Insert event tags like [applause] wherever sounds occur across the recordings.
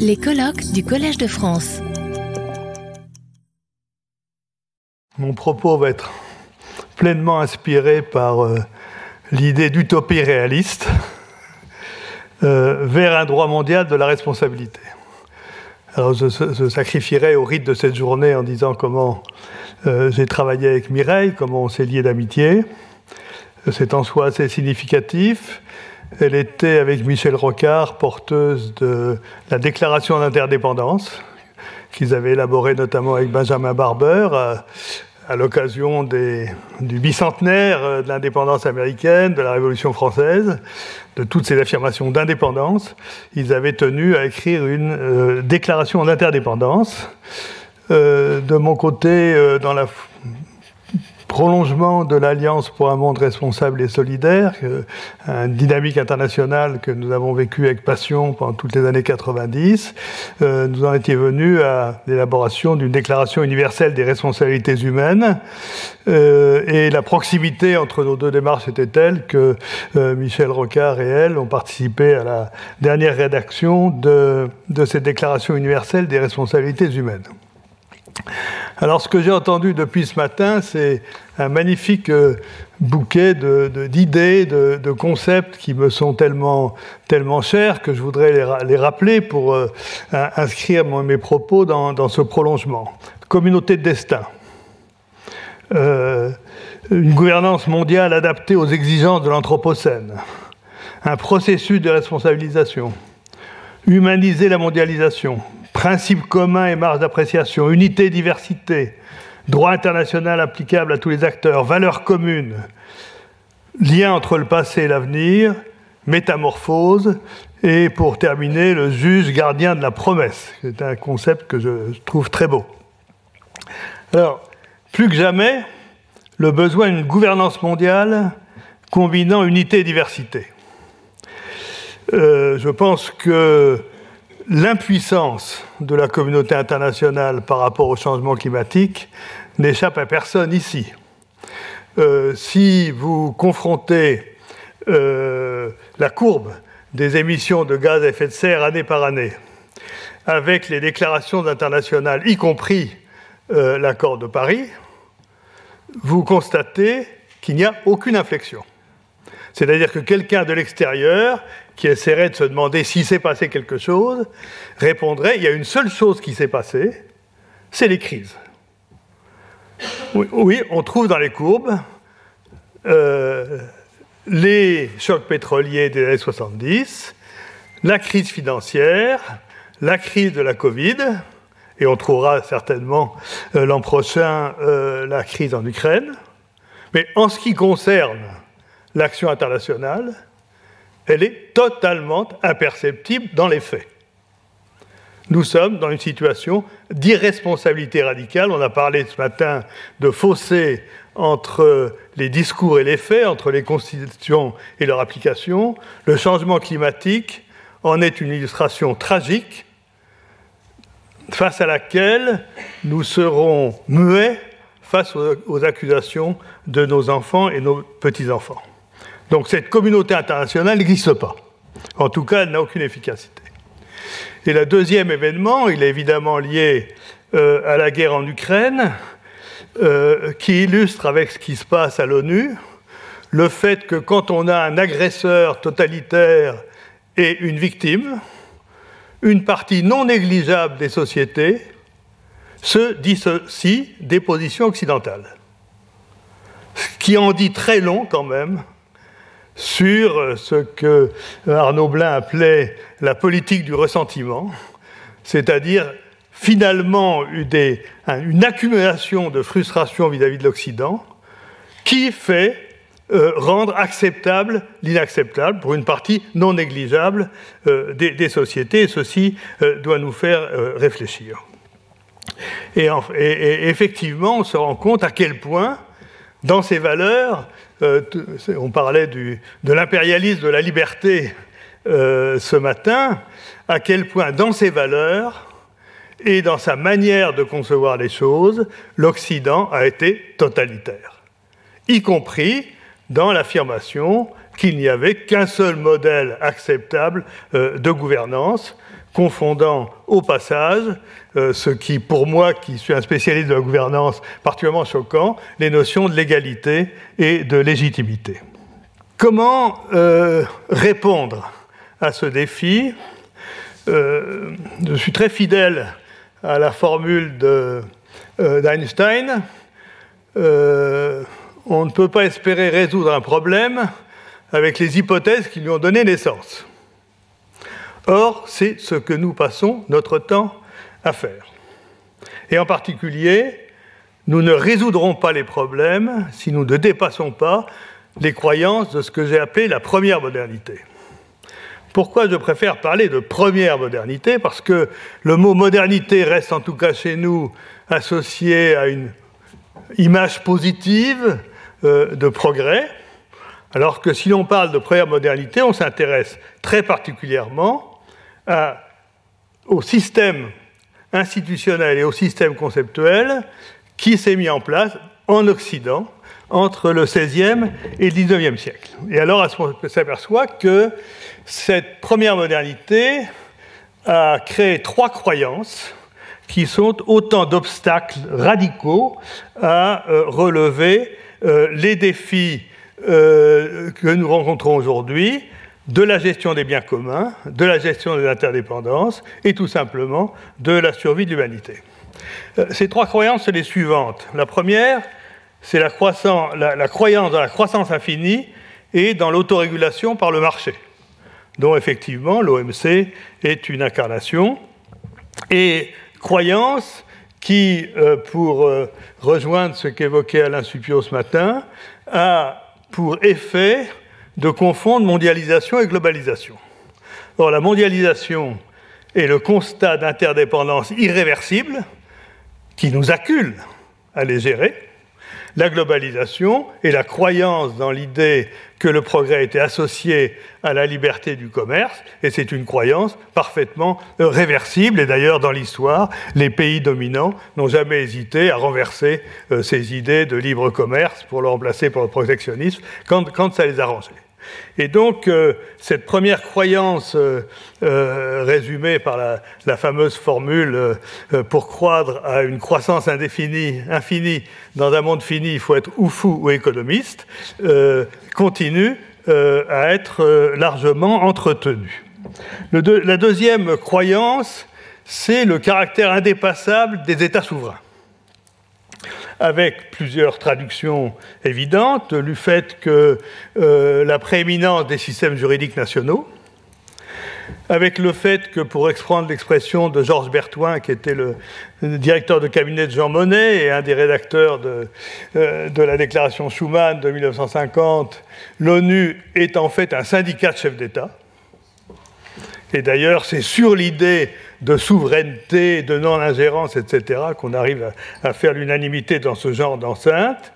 Les colloques du Collège de France. Mon propos va être pleinement inspiré par euh, l'idée d'utopie réaliste euh, vers un droit mondial de la responsabilité. Je, sacrifierai au rite de cette journée en disant comment euh, j'ai travaillé avec Mireille, comment on s'est lié d'amitié. C'est en soi assez significatif. Elle était avec Michel Rocard, porteuse de la déclaration d'interdépendance, qu'ils avaient élaborée notamment avec Benjamin Barber à, à l'occasion du bicentenaire de l'indépendance américaine, de la Révolution française, de toutes ces affirmations d'indépendance. Ils avaient tenu à écrire une euh, déclaration d'interdépendance. Euh, de mon côté, euh, dans la prolongement de l'Alliance pour un monde responsable et solidaire, une dynamique internationale que nous avons vécue avec passion pendant toutes les années 90. Euh, nous en étions venus à l'élaboration d'une déclaration universelle des responsabilités humaines. Euh, et la proximité entre nos deux démarches était telle que euh, Michel Rocard et elle ont participé à la dernière rédaction de, de cette déclaration universelle des responsabilités humaines. Alors, ce que j'ai entendu depuis ce matin, c'est un magnifique euh, bouquet d'idées, de, concepts qui me sont tellement, tellement chers que je voudrais les, rappeler pour euh, inscrire mes propos dans, ce prolongement. Communauté de destin. Euh, une gouvernance mondiale adaptée aux exigences de l'Anthropocène. Un processus de responsabilisation. Humaniser la mondialisation principes communs et marge d'appréciation, unité, diversité, droit international applicable à tous les acteurs, valeurs communes, lien entre le passé et l'avenir, métamorphose, et pour terminer, le juge gardien de la promesse. C'est un concept que je trouve très beau. Alors, plus que jamais, le besoin d'une gouvernance mondiale combinant unité et diversité. Euh, je pense que l'impuissance de la communauté internationale par rapport au changement climatique n'échappe à personne ici. Euh, si vous confrontez euh, la courbe des émissions de gaz à effet de serre année par année avec les déclarations internationales, y compris euh, l'accord de Paris, vous constatez qu'il n'y a aucune inflexion. C'est-à-dire que quelqu'un de l'extérieur qui essaierait de se demander s'il s'est passé quelque chose, répondrait, il y a une seule chose qui s'est passée, c'est les crises. Oui, on trouve dans les courbes euh, les chocs pétroliers des années 70, la crise financière, la crise de la Covid, et on trouvera certainement euh, l'an prochain euh, la crise en Ukraine. Mais en ce qui concerne l'action internationale, elle est totalement imperceptible dans les faits. Nous sommes dans une situation d'irresponsabilité radicale. On a parlé ce matin de fossé entre les discours et les faits, entre les constitutions et leur application. Le changement climatique en est une illustration tragique face à laquelle nous serons muets face aux accusations de nos enfants et nos petits-enfants. Donc cette communauté internationale n'existe pas. En tout cas, elle n'a aucune efficacité. Et le deuxième événement, il est évidemment lié euh, à la guerre en Ukraine, euh, qui illustre avec ce qui se passe à l'ONU le fait que quand on a un agresseur totalitaire et une victime, une partie non négligeable des sociétés se dissocie des positions occidentales. Ce qui en dit très long quand même sur ce que Arnaud Blin appelait la politique du ressentiment, c'est-à-dire finalement une accumulation de frustration vis-à-vis de l'Occident qui fait euh, rendre acceptable l'inacceptable pour une partie non négligeable euh, des, sociétés, et ceci euh, doit nous faire réfléchir. et, effectivement, on se rend compte à quel point, dans ces valeurs, euh, on parlait de l'impérialisme de la liberté euh, ce matin, à quel point dans ses valeurs et dans sa manière de concevoir les choses, l'Occident a été totalitaire, y compris dans l'affirmation qu'il n'y avait qu'un seul modèle acceptable euh, de gouvernance, confondant au passage euh, ce qui, pour moi, qui suis un spécialiste de la gouvernance particulièrement choquant, les notions de légalité et de légitimité. Comment euh, répondre à ce défi? Euh, Je suis très fidèle à la formule d'Einstein. on ne peut pas espérer résoudre un problème avec les hypothèses qui lui ont donné naissance. Or, c'est ce que nous passons notre temps à faire. Et en particulier, nous ne résoudrons pas les problèmes si nous ne dépassons pas les croyances de ce que j'ai appelé la première modernité. Pourquoi je préfère parler de première modernité? Parce que le mot modernité reste en tout cas chez nous associé à une image positive euh, de progrès, alors que si l'on parle de première modernité, on s'intéresse très particulièrement au système institutionnel et au système conceptuel qui s'est mis en place en Occident entre le XVIe et le XIXe siècle. Et alors, on s'aperçoit que cette première modernité a créé trois croyances qui sont autant d'obstacles radicaux à euh, relever euh, les défis euh, que nous rencontrons aujourd'hui, de la gestion des biens communs, de la gestion des interdépendances et tout simplement de la survie de l'humanité. Euh, ces trois croyances sont les suivantes. La première, c'est la, croyance dans la croissance infinie et dans l'autorégulation par le marché, dont effectivement l'OMC est une incarnation, et croyance qui, euh, pour euh, rejoindre ce qu'évoquait Alain Supio ce matin, a pour effet de confondre mondialisation et globalisation. Or, la mondialisation est le constat d'interdépendance irréversible qui nous accule à les gérer. La globalisation est la croyance dans l'idée que le progrès était associé à la liberté du commerce, et c'est une croyance parfaitement réversible. Et d'ailleurs, dans l'histoire, les pays dominants n'ont jamais hésité à renverser euh, ces idées de libre commerce pour le remplacer par le protectionnisme quand, ça les arrangeait. Et donc, euh, cette première croyance euh, euh, résumée par la, fameuse formule pour croire à une croissance indéfinie, infinie, dans un monde fini, il faut être ou fou ou économiste, continue à être largement entretenue. la deuxième croyance, c'est le caractère indépassable des États souverains avec plusieurs traductions évidentes, du fait que euh, la prééminence des systèmes juridiques nationaux, avec le fait que, pour exprendre l'expression de Georges Bertouin, qui était le, directeur de cabinet de Jean Monnet et un des rédacteurs de, euh, de la déclaration Schuman de 1950, l'ONU est en fait un syndicat de chefs d'État. Et d'ailleurs, c'est sur l'idée de souveraineté, de non-ingérence, etc., qu'on arrive à, faire l'unanimité dans ce genre d'enceinte.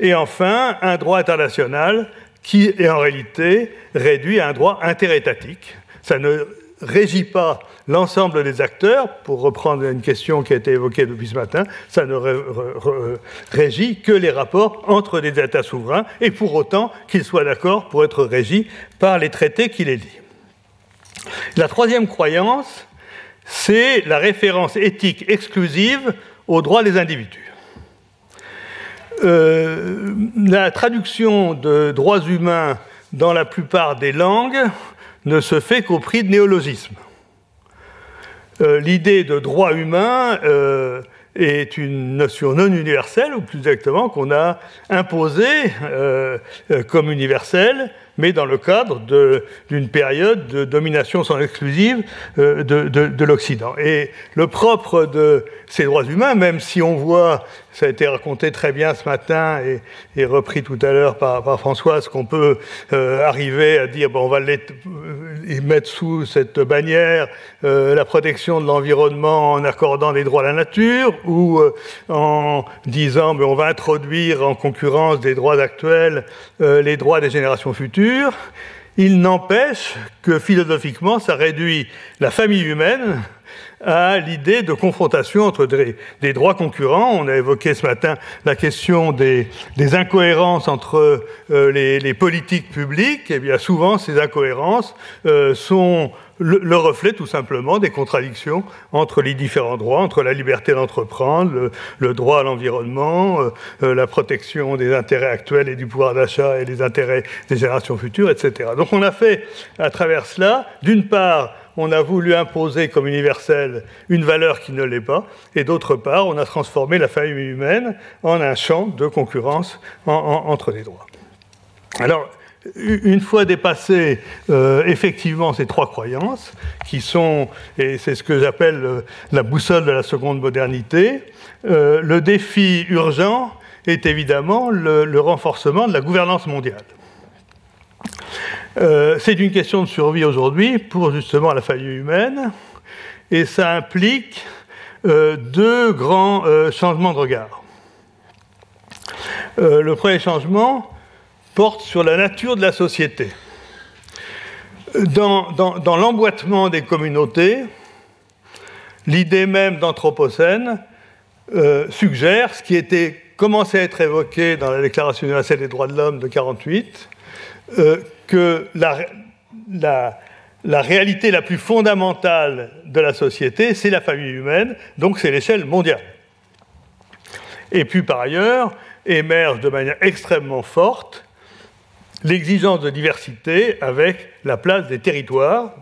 Et enfin, un droit international qui est en réalité réduit à un droit interétatique. Ça ne régit pas l'ensemble des acteurs, pour reprendre une question qui a été évoquée depuis ce matin, ça ne régit que les rapports entre des États souverains, et pour autant qu'ils soient d'accord pour être régis par les traités qui les lient. La troisième croyance, c'est la référence éthique exclusive aux droits des individus. Euh, la traduction de droits humains dans la plupart des langues ne se fait qu'au prix de néologismes. Euh, l'idée de droit humain euh, est une notion non universelle, ou plus exactement qu'on a imposée comme universelle mais dans le cadre d'une période de domination sans exclusive euh, de, de l'Occident. Et le propre de ces droits humains, même si on voit ça a été raconté très bien ce matin et, repris tout à l'heure par, par, Françoise qu'on peut euh, arriver à dire bon, on va les, euh, mettre sous cette bannière la protection de l'environnement en accordant des droits à la nature ou en disant on va introduire en concurrence des droits actuels les droits des générations futures. Il n'empêche que philosophiquement, ça réduit la famille humaine à l'idée de confrontation entre des, droits concurrents. On a évoqué ce matin la question des, incohérences entre euh, les, politiques publiques. Et eh bien souvent, ces incohérences euh, sont le, reflet tout simplement des contradictions entre les différents droits, entre la liberté d'entreprendre, le, droit à l'environnement, euh, la protection des intérêts actuels et du pouvoir d'achat et des intérêts des générations futures, etc. Donc on a fait à travers cela, d'une part, on a voulu imposer comme universelle une valeur qui ne l'est pas, et d'autre part, on a transformé la famille humaine en un champ de concurrence entre les droits. Alors, une fois dépassé euh, effectivement ces trois croyances, qui sont, et c'est ce que j'appelle euh, la boussole de la seconde modernité, euh, le défi urgent est évidemment le, renforcement de la gouvernance mondiale. C'est une question de survie aujourd'hui pour justement la famille humaine, et ça implique deux grands changements de regard. le premier changement, porte sur la nature de la société. Dans, l'emboîtement des communautés, l'idée même d'anthropocène euh, suggère ce qui était commencé à être évoqué dans la Déclaration universelle des droits de l'homme de 1948, euh, que la, la réalité la plus fondamentale de la société, c'est la famille humaine, donc c'est l'échelle mondiale. Et puis par ailleurs, émerge de manière extrêmement forte l'exigence de diversité avec la place des territoires,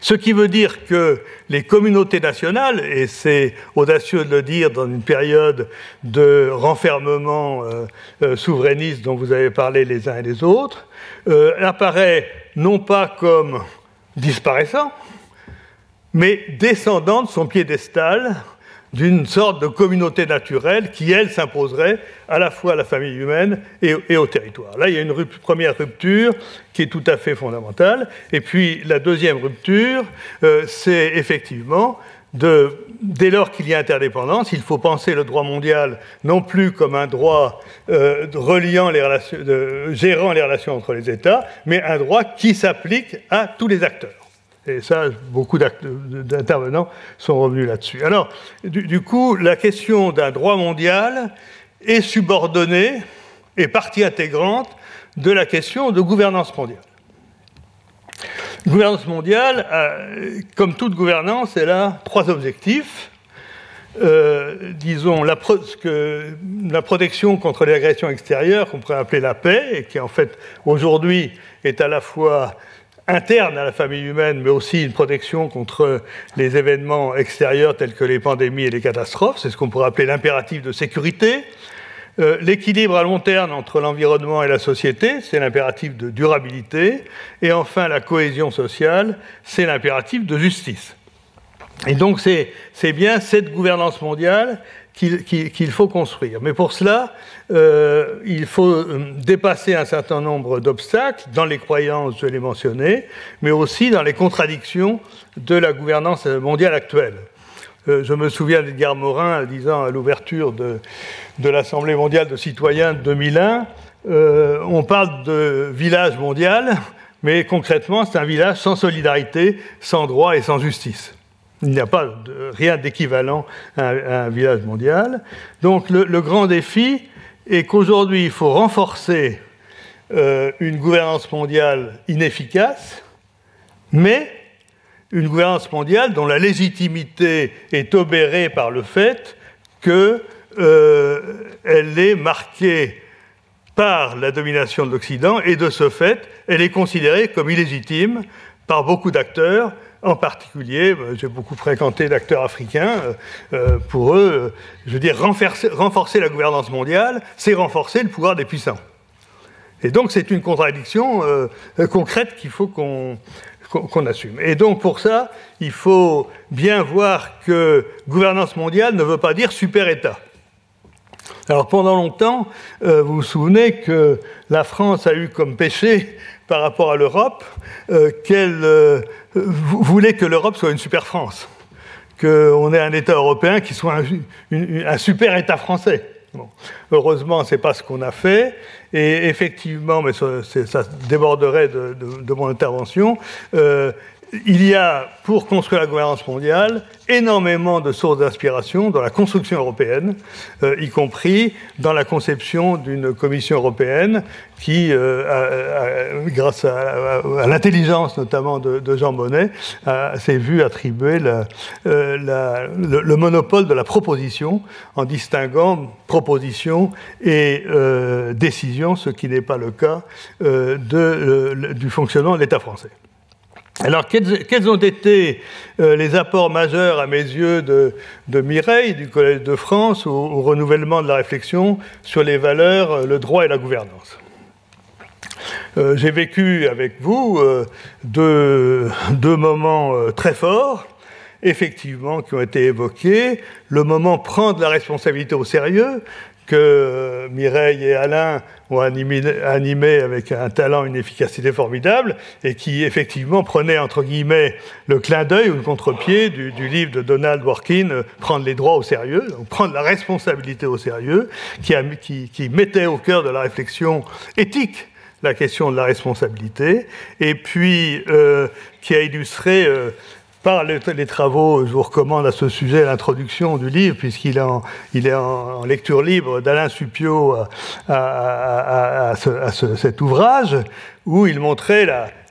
ce qui veut dire que les communautés nationales, et c'est audacieux de le dire dans une période de renfermement euh, euh, souverainiste dont vous avez parlé les uns et les autres, euh, apparaît non pas comme disparaissant, mais descendant de son piédestal d'une sorte de communauté naturelle qui, elle, s'imposerait à la fois à la famille humaine et, au territoire. Là, il y a une première rupture qui est tout à fait fondamentale. Et puis, la deuxième rupture, euh, c'est effectivement de, dès lors qu'il y a interdépendance, il faut penser le droit mondial non plus comme un droit euh, reliant les relations, gérant les relations entre les États, mais un droit qui s'applique à tous les acteurs. Et ça, beaucoup d'intervenants sont revenus là-dessus. Alors, du, coup, la question d'un droit mondial est subordonnée et partie intégrante de la question de gouvernance mondiale. Gouvernance mondiale, euh, comme toute gouvernance, elle a trois objectifs. Euh, disons, la, la, protection contre les agressions extérieures, qu'on pourrait appeler la paix, et qui en fait aujourd'hui est à la fois interne à la famille humaine, mais aussi une protection contre les événements extérieurs tels que les pandémies et les catastrophes. C'est ce qu'on pourrait appeler l'impératif de sécurité. Euh, l'équilibre à long terme entre l'environnement et la société, c'est l'impératif de durabilité. Et enfin, la cohésion sociale, c'est l'impératif de justice. Et donc, c'est bien cette gouvernance mondiale qu'il faut construire. Mais pour cela, euh, il faut euh, dépasser un certain nombre d'obstacles dans les croyances, je l'ai mentionné, mais aussi dans les contradictions de la gouvernance mondiale actuelle. Euh, je me souviens d'Edgar Morin disant à l'ouverture de, l'Assemblée mondiale de citoyens de 2001, on parle de village mondial, mais concrètement, c'est un village sans solidarité, sans droit et sans justice. Il n'y a pas rien d'équivalent à, un village mondial. Donc le, grand défi est qu'aujourd'hui, il faut renforcer euh, une gouvernance mondiale inefficace, mais une gouvernance mondiale dont la légitimité est obérée par le fait qu'elle euh, est marquée par la domination de l'Occident et de ce fait, elle est considérée comme illégitime par beaucoup d'acteurs en particulier, euh, j'ai beaucoup fréquenté d'acteurs africains. Euh, euh, pour eux, je veux dire, renforcer, la gouvernance mondiale, c'est renforcer le pouvoir des puissants. Et donc, c'est une contradiction concrète qu'il faut qu'on assume. Et donc, pour ça, il faut bien voir que gouvernance mondiale ne veut pas dire super-État. Alors, pendant longtemps, vous vous souvenez que la France a eu comme péché par rapport à l'Europe qu'elle voulait que l'Europe soit une super France, qu'on ait un État européen qui soit un, super État français. Heureusement, ce n'est pas ce qu'on a fait. Et effectivement, mais ça, déborderait de, mon intervention, euh, il y a, pour construire la gouvernance mondiale, énormément de sources d'inspiration dans la construction européenne, euh, y compris dans la conception d'une commission européenne qui, euh, grâce à, l'intelligence notamment de, Jean Monnet, s'est vu attribuer euh, le, monopole de la proposition en distinguant proposition et décision, ce qui n'est pas le cas du fonctionnement de l'État français. Alors, quels, ont été euh, les apports majeurs, à mes yeux, de, Mireille, du Collège de France, au, renouvellement de la réflexion sur les valeurs, euh, le droit et la gouvernance? Euh, J'ai vécu avec vous deux, moments très forts, effectivement, qui ont été évoqués. Le moment prendre la responsabilité au sérieux, que Mireille et Alain ont animé, avec un talent, une efficacité formidable, et qui effectivement prenait entre guillemets le clin d'œil ou le contre-pied du, livre de Donald Dworkin, Prendre les droits au sérieux, prendre la responsabilité au sérieux, qui, mettait au cœur de la réflexion éthique la question de la responsabilité, et puis euh, qui a illustré euh, par les, travaux, je vous recommande à ce sujet l'introduction du livre, puisqu'il est en, lecture libre d'Alain Suppiot à, cet ouvrage, où il montrait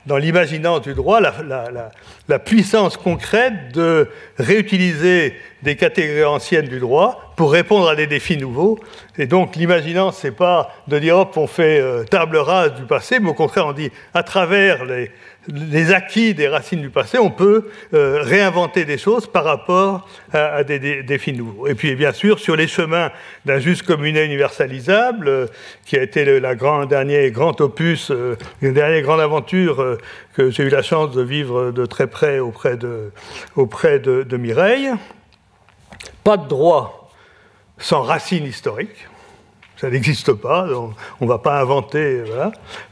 dans l'imaginance du droit la, puissance concrète de réutiliser des catégories anciennes du droit pour répondre à des défis nouveaux. Et donc l'imaginance, c'est pas de dire hop, on fait euh, table rase du passé, mais au contraire, on dit à travers les, acquis des racines du passé, on peut euh, réinventer des choses par rapport à, des, défis nouveaux. Et puis, bien sûr, sur les chemins d'un juste communé universalisable, euh, qui a été le la grand, dernier grand opus, une dernière grande aventure que j'ai eu la chance de vivre de très près auprès de, auprès de Mireille. Pas de droit sans racines historiques. Ça n'existe pas, on ne va pas inventer.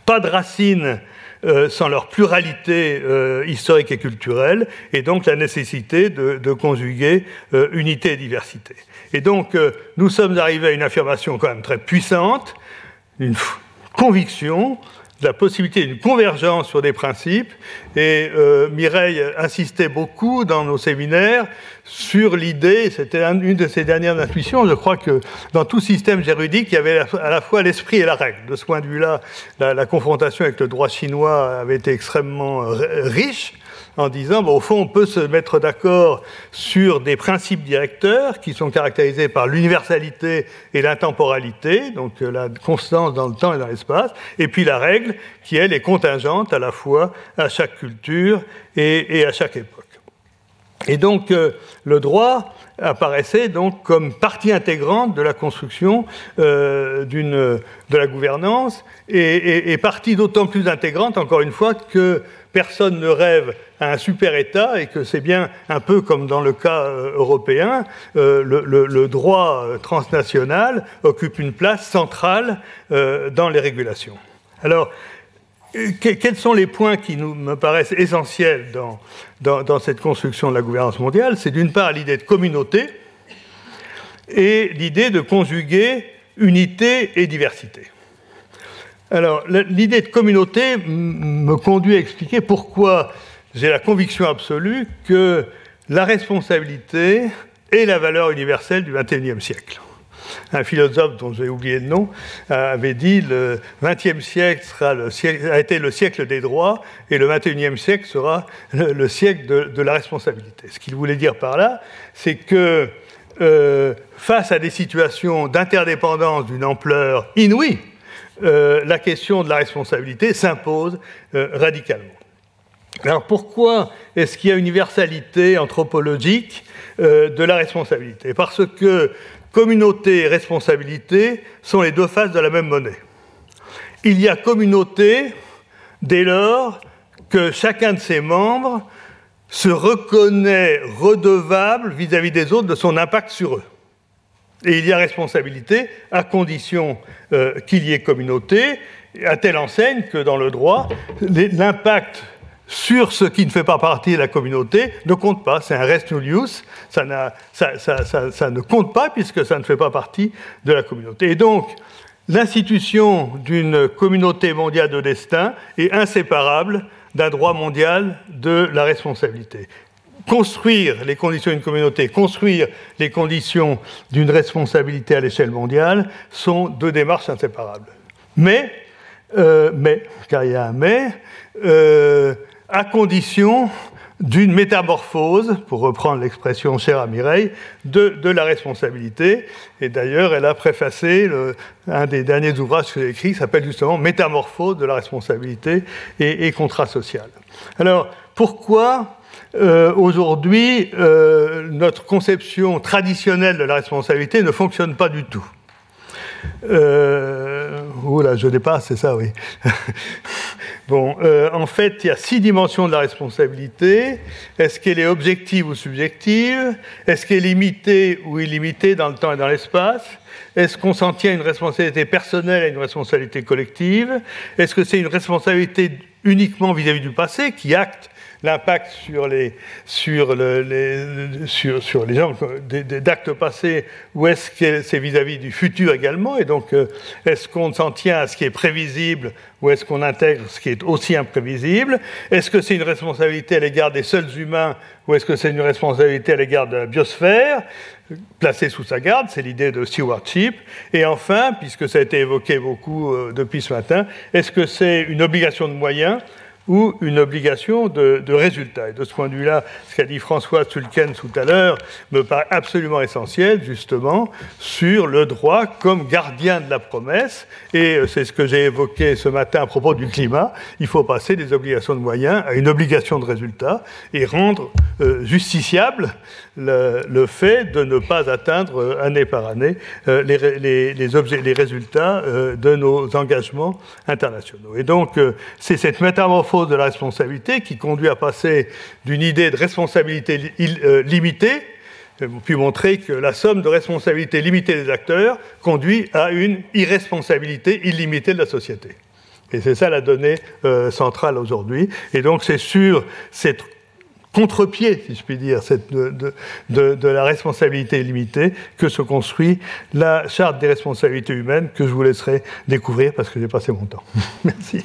Pas de racines euh, sans leur pluralité euh, historique et culturelle, et donc la nécessité de, conjuguer euh, unité et diversité. Et donc, nous sommes arrivés à une affirmation quand même très puissante, une conviction la possibilité d'une convergence sur des principes. Et euh, Mireille insistait beaucoup dans nos séminaires sur l'idée, c'était une de ses dernières intuitions, je crois que dans tout système juridique, il y avait à la fois l'esprit et la règle. De ce point de vue-là, la confrontation avec le droit chinois avait été extrêmement riche en disant, au fond, on peut se mettre d'accord sur des principes directeurs qui sont caractérisés par l'universalité et l'intemporalité, donc euh, la constance dans le temps et dans l'espace, et puis la règle qui, elle, est contingente à la fois à chaque culture et, à chaque époque. Et donc, euh, le droit apparaissait donc comme partie intégrante de la construction euh, de la gouvernance et, et partie d'autant plus intégrante, encore une fois, que personne ne rêve à un super État et que c'est bien un peu comme dans le cas euh, européen, euh, le, droit euh, transnational occupe une place centrale dans les régulations. Alors, quels sont les points qui me paraissent essentiels dans cette construction de la gouvernance mondiale? C'est d'une part l'idée de communauté et l'idée de conjuguer unité et diversité. Alors, l'idée de communauté me conduit à expliquer pourquoi j'ai la conviction absolue que la responsabilité est la valeur universelle du XXIe siècle. Un philosophe dont j'ai oublié le nom avait dit le XXe siècle, siècle a été le siècle des droits et le XXIe siècle sera le, siècle de, la responsabilité. Ce qu'il voulait dire par là, c'est que euh, face à des situations d'interdépendance d'une ampleur inouïe, euh, la question de la responsabilité s'impose euh, radicalement. Alors pourquoi est-ce qu'il y a universalité anthropologique euh, de la responsabilité? Parce que communauté et responsabilité sont les deux faces de la même monnaie. Il y a communauté dès lors que chacun de ses membres se reconnaît redevable vis-à-vis des autres de son impact sur eux. Et il y a responsabilité à condition euh, qu'il y ait communauté, à telle enseigne que dans le droit, l'impact sur ce qui ne fait pas partie de la communauté ne compte pas. C'est un rest nullius, ça, ça, ça, ça, ne compte pas puisque ça ne fait pas partie de la communauté. Et donc, l'institution d'une communauté mondiale de destin est inséparable d'un droit mondial de la responsabilité. Construire les conditions d'une communauté, construire les conditions d'une responsabilité à l'échelle mondiale sont deux démarches inséparables. Mais, euh, mais car il y a un mais, euh, à condition d'une métamorphose, pour reprendre l'expression chère à Mireille, de, la responsabilité. Et d'ailleurs, elle a préfacé un des derniers ouvrages que j'ai écrit, qui s'appelle justement Métamorphose de la responsabilité et, et contrat social. Alors, pourquoi euh, aujourd'hui euh, notre conception traditionnelle de la responsabilité ne fonctionne pas du tout? Euh, Oula, je dépasse, c'est ça, oui. [laughs] Bon, en fait, il y a six dimensions de la responsabilité. Est-ce qu'elle est objective ou subjective? Est-ce qu'elle est limitée ou illimitée dans le temps et dans l'espace? Est-ce qu'on s'en tient à une responsabilité personnelle et une responsabilité collective? Est-ce que c'est une responsabilité uniquement vis-à-vis -vis du passé qui acte l'impact sur les, sur, le, les, sur, les gens d'actes passés ou est-ce que c'est vis-à-vis du futur également Et donc, euh, est-ce qu'on s'en tient à ce qui est prévisible ou est-ce qu'on intègre ce qui est aussi imprévisible? Est-ce que c'est une responsabilité à l'égard des seuls humains ou est-ce que c'est une responsabilité à l'égard de la biosphère? Placée sous sa garde, c'est l'idée de stewardship. Et enfin, puisque ça a été évoqué beaucoup euh, depuis ce matin, est-ce que c'est une obligation de moyens ou une obligation de, résultat. Et de ce point de vue-là, ce qu'a dit François Sulken tout à l'heure me paraît absolument essentiel, justement, sur le droit comme gardien de la promesse. Et euh, c'est ce que j'ai évoqué ce matin à propos du climat. Il faut passer des obligations de moyens à une obligation de résultat et rendre euh, justiciable le, fait de ne pas atteindre euh, année par année les, résultats de nos engagements internationaux. Et donc, c'est cette métamorphose de la responsabilité qui conduit à passer d'une idée de responsabilité euh, limitée, puis montrer que la somme de responsabilités limitées des acteurs conduit à une irresponsabilité illimitée de la société. Et c'est ça la donnée euh, centrale aujourd'hui. Et donc c'est sur cette contre-pied, si je puis dire, de, la responsabilité limitée que se construit la charte des responsabilités humaines que je vous laisserai découvrir parce que j'ai passé mon temps. [laughs] Merci.